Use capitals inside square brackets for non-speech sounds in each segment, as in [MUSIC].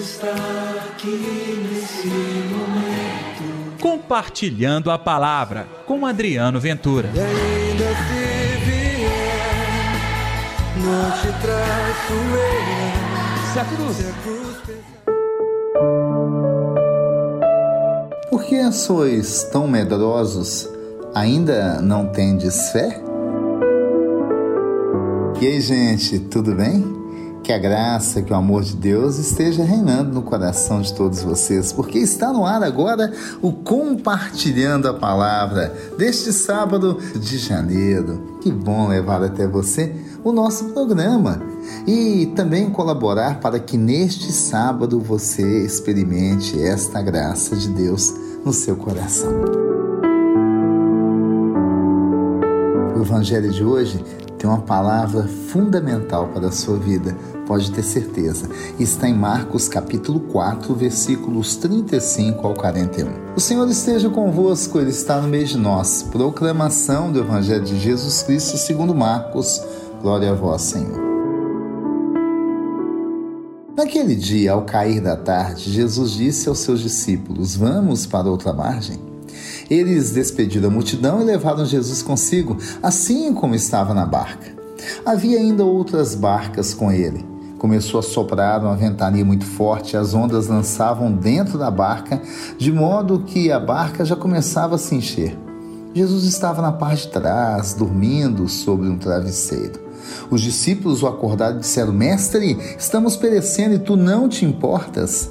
está aqui nesse momento. Compartilhando a palavra com Adriano Ventura. E ainda se vier, não te traço. Se a cruz. Se a cruz pesar. Por que sois tão medrosos? Ainda não tendes fé? E aí, gente, tudo bem? Que a graça, que o amor de Deus esteja reinando no coração de todos vocês, porque está no ar agora o Compartilhando a Palavra deste sábado de janeiro. Que bom levar até você o nosso programa e também colaborar para que neste sábado você experimente esta graça de Deus no seu coração. O Evangelho de hoje tem uma palavra fundamental para a sua vida, pode ter certeza. Está em Marcos capítulo 4, versículos 35 ao 41. O Senhor esteja convosco, Ele está no meio de nós. Proclamação do Evangelho de Jesus Cristo segundo Marcos. Glória a vós, Senhor. Naquele dia, ao cair da tarde, Jesus disse aos seus discípulos: Vamos para outra margem. Eles despediram a multidão e levaram Jesus consigo, assim como estava na barca. Havia ainda outras barcas com ele. Começou a soprar uma ventania muito forte, as ondas lançavam dentro da barca, de modo que a barca já começava a se encher. Jesus estava na parte de trás, dormindo sobre um travesseiro. Os discípulos o acordaram e disseram: Mestre, estamos perecendo e tu não te importas.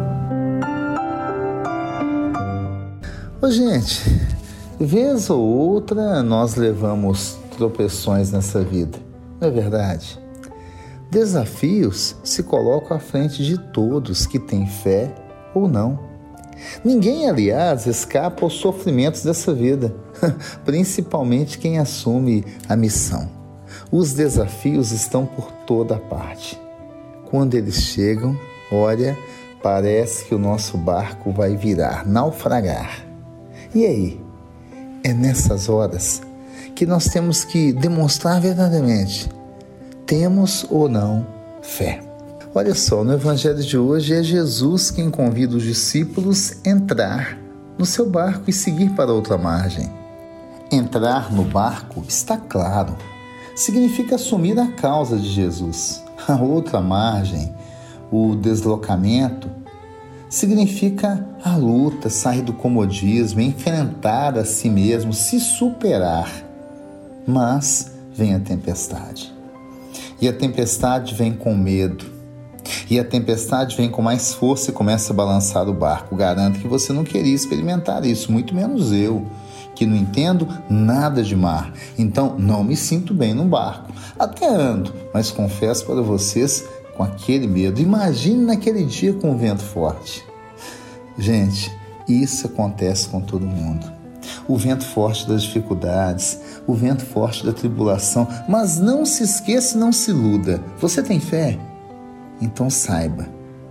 Ô, gente, vez ou outra nós levamos tropeções nessa vida, não é verdade? Desafios se colocam à frente de todos que têm fé ou não. Ninguém, aliás, escapa aos sofrimentos dessa vida, [LAUGHS] principalmente quem assume a missão. Os desafios estão por toda parte. Quando eles chegam, olha, parece que o nosso barco vai virar, naufragar. E aí? É nessas horas que nós temos que demonstrar verdadeiramente: temos ou não fé. Olha só, no Evangelho de hoje é Jesus quem convida os discípulos a entrar no seu barco e seguir para outra margem. Entrar no barco, está claro, significa assumir a causa de Jesus. A outra margem, o deslocamento, significa a luta, sair do comodismo, enfrentar a si mesmo, se superar. Mas vem a tempestade. E a tempestade vem com medo. E a tempestade vem com mais força e começa a balançar o barco. Garanto que você não queria experimentar isso, muito menos eu, que não entendo nada de mar. Então não me sinto bem no barco. Até ando, mas confesso para vocês com aquele medo. Imagine naquele dia com o vento forte. Gente, isso acontece com todo mundo. O vento forte das dificuldades, o vento forte da tribulação, mas não se esqueça não se iluda. Você tem fé? Então saiba,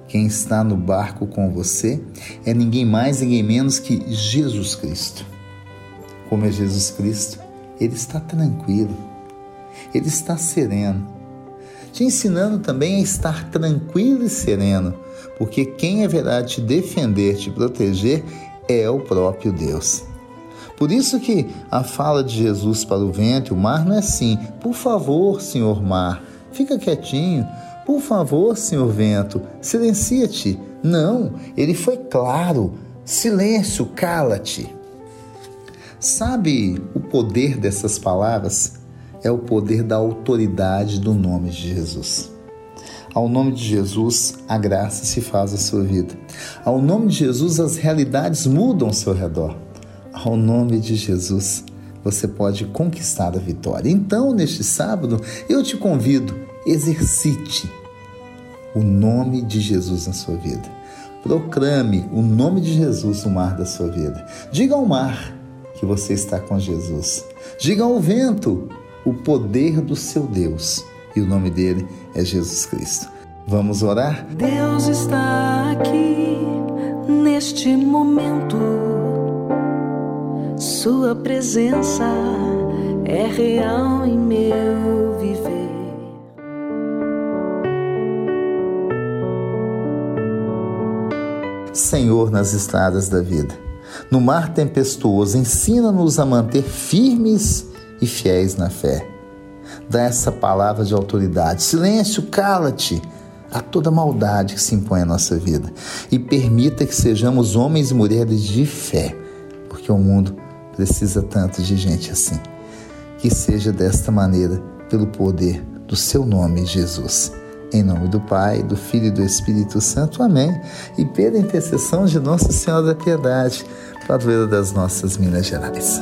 quem está no barco com você é ninguém mais, ninguém menos que Jesus Cristo. Como é Jesus Cristo? Ele está tranquilo, ele está sereno te ensinando também a estar tranquilo e sereno, porque quem haverá de te defender, te proteger, é o próprio Deus. Por isso que a fala de Jesus para o vento e o mar não é assim: por favor, senhor mar, fica quietinho. Por favor, senhor vento, silencia-te. Não, ele foi claro: silêncio, cala-te. Sabe o poder dessas palavras? É o poder da autoridade do nome de Jesus. Ao nome de Jesus, a graça se faz a sua vida. Ao nome de Jesus, as realidades mudam ao seu redor. Ao nome de Jesus, você pode conquistar a vitória. Então, neste sábado, eu te convido, exercite o nome de Jesus na sua vida. Proclame o nome de Jesus no mar da sua vida. Diga ao mar que você está com Jesus. Diga ao vento o poder do seu Deus. E o nome dele é Jesus Cristo. Vamos orar? Deus está aqui neste momento. Sua presença é real em meu viver. Senhor nas estradas da vida. No mar tempestuoso, ensina-nos a manter firmes e fiéis na fé. Dá essa palavra de autoridade. Silêncio, cala-te a toda maldade que se impõe à nossa vida e permita que sejamos homens e mulheres de fé, porque o mundo precisa tanto de gente assim. Que seja desta maneira, pelo poder do seu nome, Jesus. Em nome do Pai, do Filho e do Espírito Santo. Amém. E pela intercessão de Nossa Senhora da Piedade, padroeira das nossas Minas Gerais.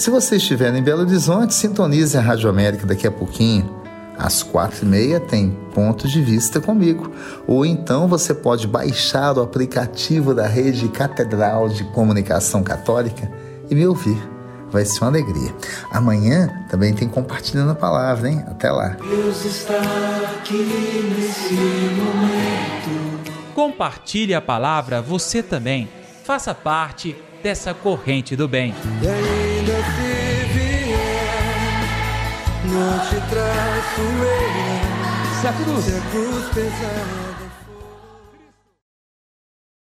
Se você estiver em Belo Horizonte, sintonize a Rádio América daqui a pouquinho. Às quatro e meia tem ponto de vista comigo. Ou então você pode baixar o aplicativo da rede Catedral de Comunicação Católica e me ouvir vai ser uma alegria. Amanhã também tem compartilhando a palavra, hein? Até lá. Deus está aqui nesse momento. Compartilhe a palavra você também. Faça parte dessa corrente do bem. E ainda se vier, não te traço eu. Se a cruz Se a cruz pesar.